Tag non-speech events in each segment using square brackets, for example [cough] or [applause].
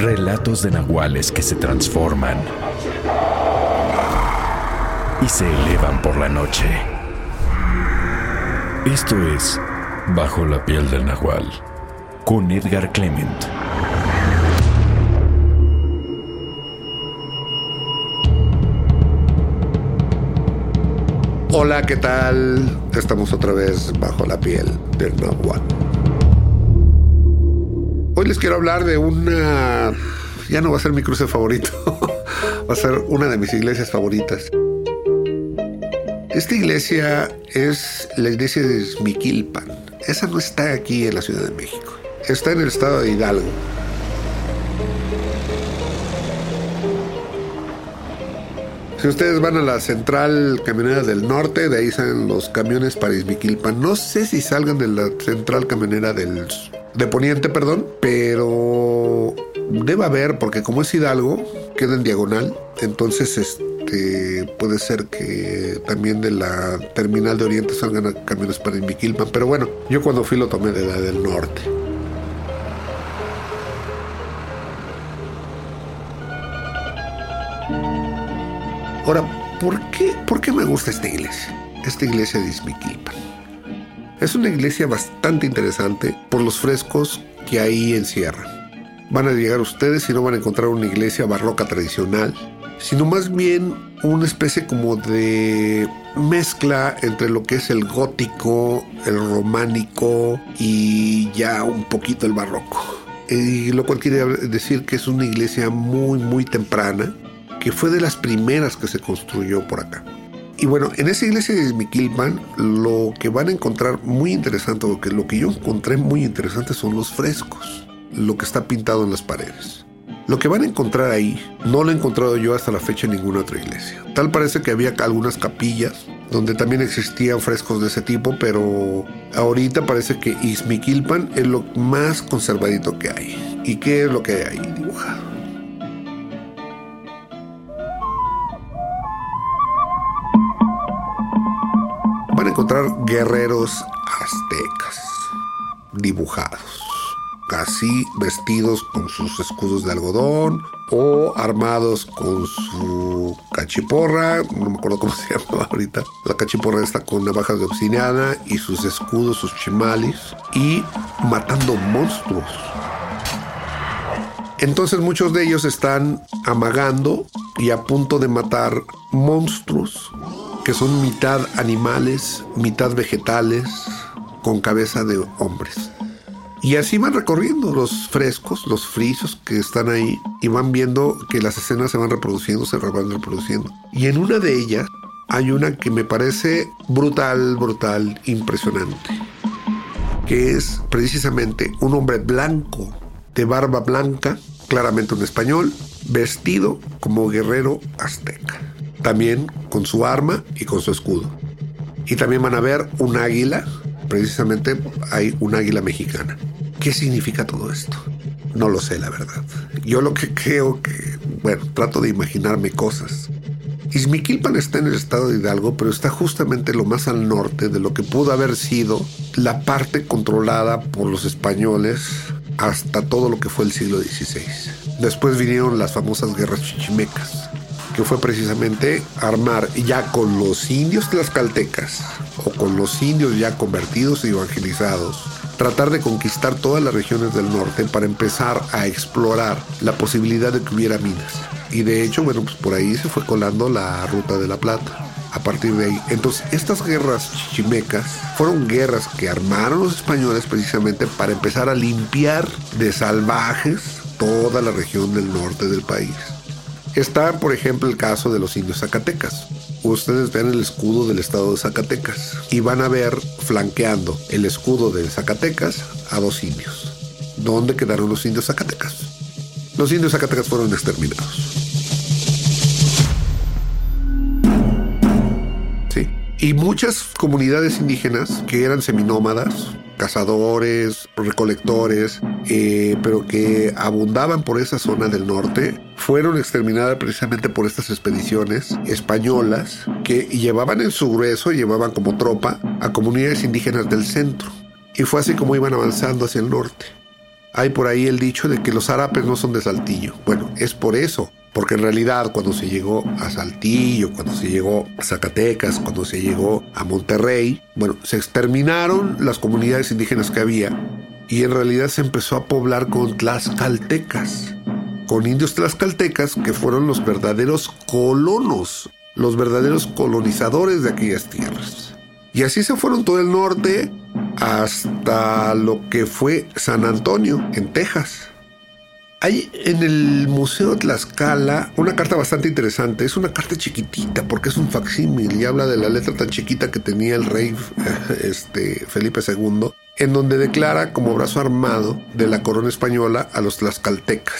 Relatos de nahuales que se transforman y se elevan por la noche. Esto es Bajo la piel del nahual con Edgar Clement. Hola, ¿qué tal? Estamos otra vez bajo la piel del Nahual. Hoy les quiero hablar de una... Ya no va a ser mi cruce favorito, [laughs] va a ser una de mis iglesias favoritas. Esta iglesia es la iglesia de Miquilpan. Esa no está aquí en la Ciudad de México. Está en el estado de Hidalgo. Si ustedes van a la central camionera del norte, de ahí salen los camiones para Izmiquilpan. No sé si salgan de la central camionera del de Poniente, perdón, pero debe haber porque como es Hidalgo, queda en diagonal, entonces este puede ser que también de la terminal de Oriente salgan camiones para Izmiquilpan, pero bueno, yo cuando fui lo tomé de la del norte. Ahora, ¿por qué, ¿por qué me gusta esta iglesia? Esta iglesia de Izmiquilpan. Es una iglesia bastante interesante por los frescos que ahí encierra. Van a llegar ustedes y no van a encontrar una iglesia barroca tradicional, sino más bien una especie como de mezcla entre lo que es el gótico, el románico y ya un poquito el barroco. Y lo cual quiere decir que es una iglesia muy, muy temprana, que fue de las primeras que se construyó por acá. Y bueno, en esa iglesia de Miquilpan lo que van a encontrar muy interesante, lo que yo encontré muy interesante son los frescos, lo que está pintado en las paredes. Lo que van a encontrar ahí no lo he encontrado yo hasta la fecha en ninguna otra iglesia. Tal parece que había algunas capillas donde también existían frescos de ese tipo, pero ahorita parece que Izmiquilpan es lo más conservadito que hay. ¿Y qué es lo que hay ahí dibujado? Encontrar guerreros aztecas dibujados, casi vestidos con sus escudos de algodón o armados con su cachiporra, no me acuerdo cómo se [laughs] llama ahorita. La cachiporra está con navajas de obsidiana y sus escudos, sus chimalis y matando monstruos. Entonces muchos de ellos están amagando y a punto de matar monstruos que son mitad animales, mitad vegetales, con cabeza de hombres. Y así van recorriendo los frescos, los frisos que están ahí, y van viendo que las escenas se van reproduciendo, se van reproduciendo. Y en una de ellas hay una que me parece brutal, brutal, impresionante, que es precisamente un hombre blanco, de barba blanca, claramente un español, vestido como guerrero azteca también con su arma y con su escudo. Y también van a ver un águila, precisamente hay un águila mexicana. ¿Qué significa todo esto? No lo sé, la verdad. Yo lo que creo que, bueno, trato de imaginarme cosas. Izmiquilpan está en el estado de Hidalgo, pero está justamente lo más al norte de lo que pudo haber sido la parte controlada por los españoles hasta todo lo que fue el siglo XVI. Después vinieron las famosas guerras chichimecas fue precisamente armar ya con los indios tlaxcaltecas o con los indios ya convertidos y evangelizados, tratar de conquistar todas las regiones del norte para empezar a explorar la posibilidad de que hubiera minas. Y de hecho, bueno, pues por ahí se fue colando la ruta de la plata. A partir de ahí. Entonces, estas guerras chichimecas fueron guerras que armaron los españoles precisamente para empezar a limpiar de salvajes toda la región del norte del país. Está, por ejemplo, el caso de los indios zacatecas. Ustedes ven el escudo del estado de Zacatecas y van a ver flanqueando el escudo de Zacatecas a dos indios. ¿Dónde quedaron los indios zacatecas? los indios zacatecas fueron exterminados. Y muchas comunidades indígenas que eran seminómadas, cazadores, recolectores, eh, pero que abundaban por esa zona del norte, fueron exterminadas precisamente por estas expediciones españolas que llevaban en su grueso, llevaban como tropa a comunidades indígenas del centro. Y fue así como iban avanzando hacia el norte. Hay por ahí el dicho de que los árabes no son de Saltillo. Bueno, es por eso, porque en realidad cuando se llegó a Saltillo, cuando se llegó a Zacatecas, cuando se llegó a Monterrey, bueno, se exterminaron las comunidades indígenas que había y en realidad se empezó a poblar con tlaxcaltecas, con indios tlaxcaltecas que fueron los verdaderos colonos, los verdaderos colonizadores de aquellas tierras. Y así se fueron todo el norte hasta lo que fue San Antonio, en Texas. Hay en el Museo Tlaxcala una carta bastante interesante. Es una carta chiquitita porque es un facsímil y habla de la letra tan chiquita que tenía el rey [laughs] este, Felipe II, en donde declara como brazo armado de la corona española a los tlaxcaltecas,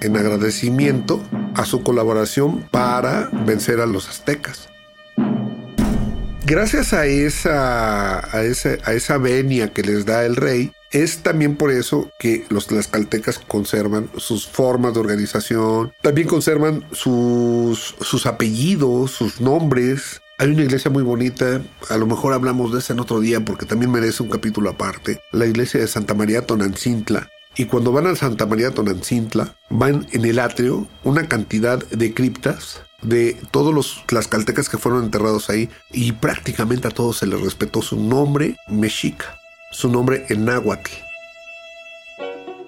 en agradecimiento a su colaboración para vencer a los aztecas gracias a esa, a esa, a esa venia que les da el rey, es también por eso que los tlaxcaltecas conservan sus formas de organización, también conservan sus, sus apellidos, sus nombres. Hay una iglesia muy bonita, a lo mejor hablamos de esa en otro día porque también merece un capítulo aparte, la iglesia de Santa María Tonancintla. Y cuando van a Santa María Tonancintla, van en el atrio una cantidad de criptas de todos los tlaxcaltecas que fueron enterrados ahí y prácticamente a todos se les respetó su nombre mexica, su nombre en náhuatl.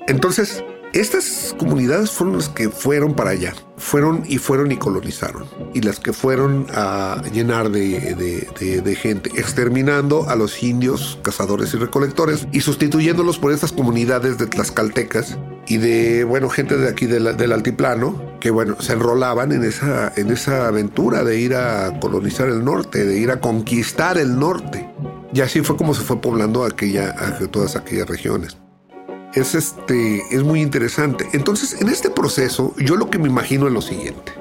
Entonces, estas comunidades fueron las que fueron para allá, fueron y fueron y colonizaron, y las que fueron a llenar de, gente, exterminando a los indios, cazadores y recolectores, y sustituyéndolos por estas comunidades de tlaxcaltecas y de, bueno, gente de aquí del altiplano, que, bueno, se enrolaban en esa, en esa aventura de ir a colonizar el norte, de ir a conquistar el norte. Y así fue como se fue poblando aquella, todas aquellas regiones es, este, es muy interesante. Entonces, en este proceso, yo lo que me imagino es lo siguiente.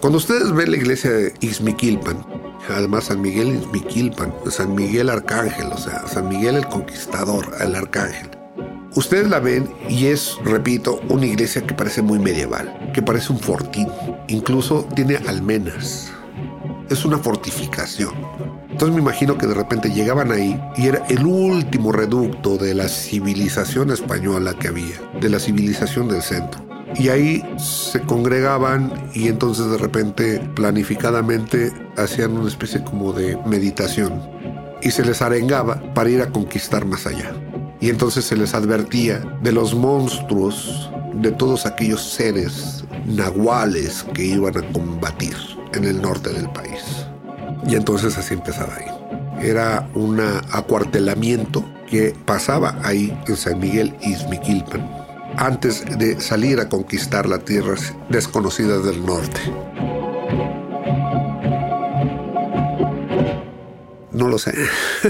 Cuando ustedes ven la iglesia de Ixmiquilpan, además San Miguel Ixmiquilpan, San Miguel Arcángel, o sea, San Miguel el Conquistador, el Arcángel, ustedes la ven y es, repito, una iglesia que parece muy medieval, que parece un fortín, incluso tiene almenas. Es una fortificación. Entonces me imagino que de repente llegaban ahí y era el último reducto de la civilización española que había, de la civilización del centro. Y ahí se congregaban y entonces de repente planificadamente hacían una especie como de meditación y se les arengaba para ir a conquistar más allá. Y entonces se les advertía de los monstruos, de todos aquellos seres nahuales que iban a combatir en el norte del país. Y entonces así empezaba ahí. Era un acuartelamiento que pasaba ahí en San Miguel Izmiquilpan antes de salir a conquistar las tierras desconocidas del norte. No lo sé.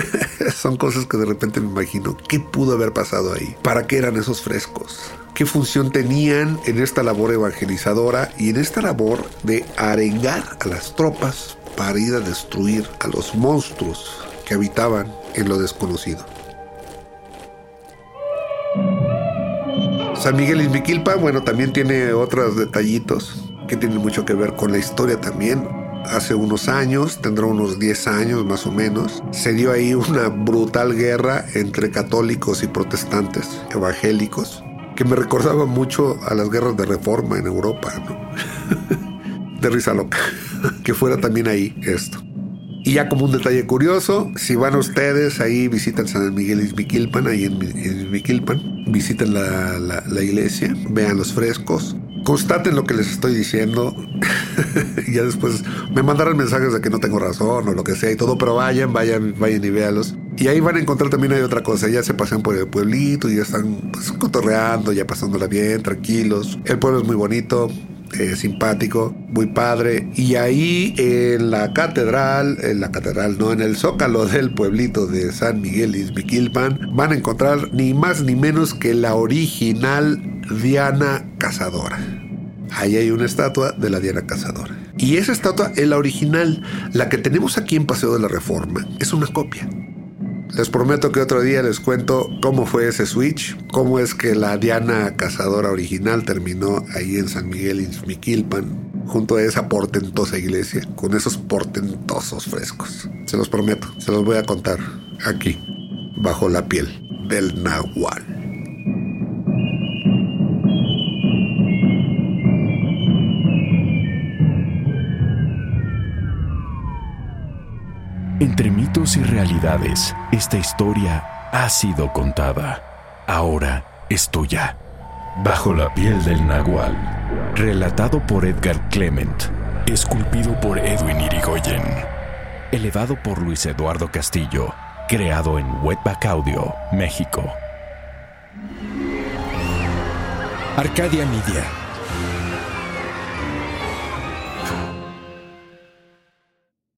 [laughs] Son cosas que de repente me imagino. ¿Qué pudo haber pasado ahí? ¿Para qué eran esos frescos? ¿Qué función tenían en esta labor evangelizadora y en esta labor de arengar a las tropas para ir a destruir a los monstruos que habitaban en lo desconocido. San Miguel Izmiquilpa, bueno, también tiene otros detallitos que tienen mucho que ver con la historia también. Hace unos años, tendrá unos 10 años más o menos, se dio ahí una brutal guerra entre católicos y protestantes evangélicos, que me recordaba mucho a las guerras de reforma en Europa, ¿no? [laughs] de risa loca [laughs] que fuera también ahí esto. Y ya como un detalle curioso, si van ustedes ahí, visitan San Miguel Izmiquilpan, ahí en Izmiquilpan, visiten la, la, iglesia, vean los frescos, constaten lo que les estoy diciendo. [laughs] ya después me mandarán mensajes de que no tengo razón o lo que sea y todo, pero vayan, vayan, vayan y véanlos. Y ahí van a encontrar también hay otra cosa, ya se pasean por el pueblito y ya están pues, cotorreando, ya pasándola bien, tranquilos. El pueblo es muy bonito, eh, simpático, muy padre. Y ahí en la catedral, en la catedral, no, en el zócalo [laughs] del pueblito de San Miguel Izmiquilpan, van a encontrar ni más ni menos que la original Diana Cazadora. Ahí hay una estatua de la Diana Cazadora. Y esa estatua es la original. La que tenemos aquí en Paseo de la Reforma es una copia. Les prometo que otro día les cuento cómo fue ese switch, cómo es que la Diana Cazadora original terminó ahí en San Miguel Ixmiquilpan, junto a esa portentosa iglesia, con esos portentosos frescos. Se los prometo, se los voy a contar aquí, bajo la piel del Nahual. Entre mitos y realidades, esta historia ha sido contada. Ahora es tuya. Bajo la piel del Nahual. Relatado por Edgar Clement. Esculpido por Edwin Irigoyen. Elevado por Luis Eduardo Castillo. Creado en Wetback Audio, México. Arcadia Media.